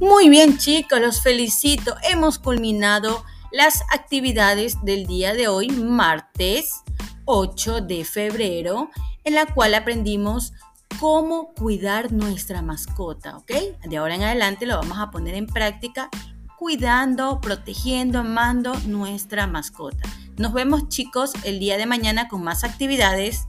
Muy bien chicos, los felicito. Hemos culminado las actividades del día de hoy, martes 8 de febrero, en la cual aprendimos cómo cuidar nuestra mascota, ¿ok? De ahora en adelante lo vamos a poner en práctica cuidando, protegiendo, amando nuestra mascota. Nos vemos chicos el día de mañana con más actividades.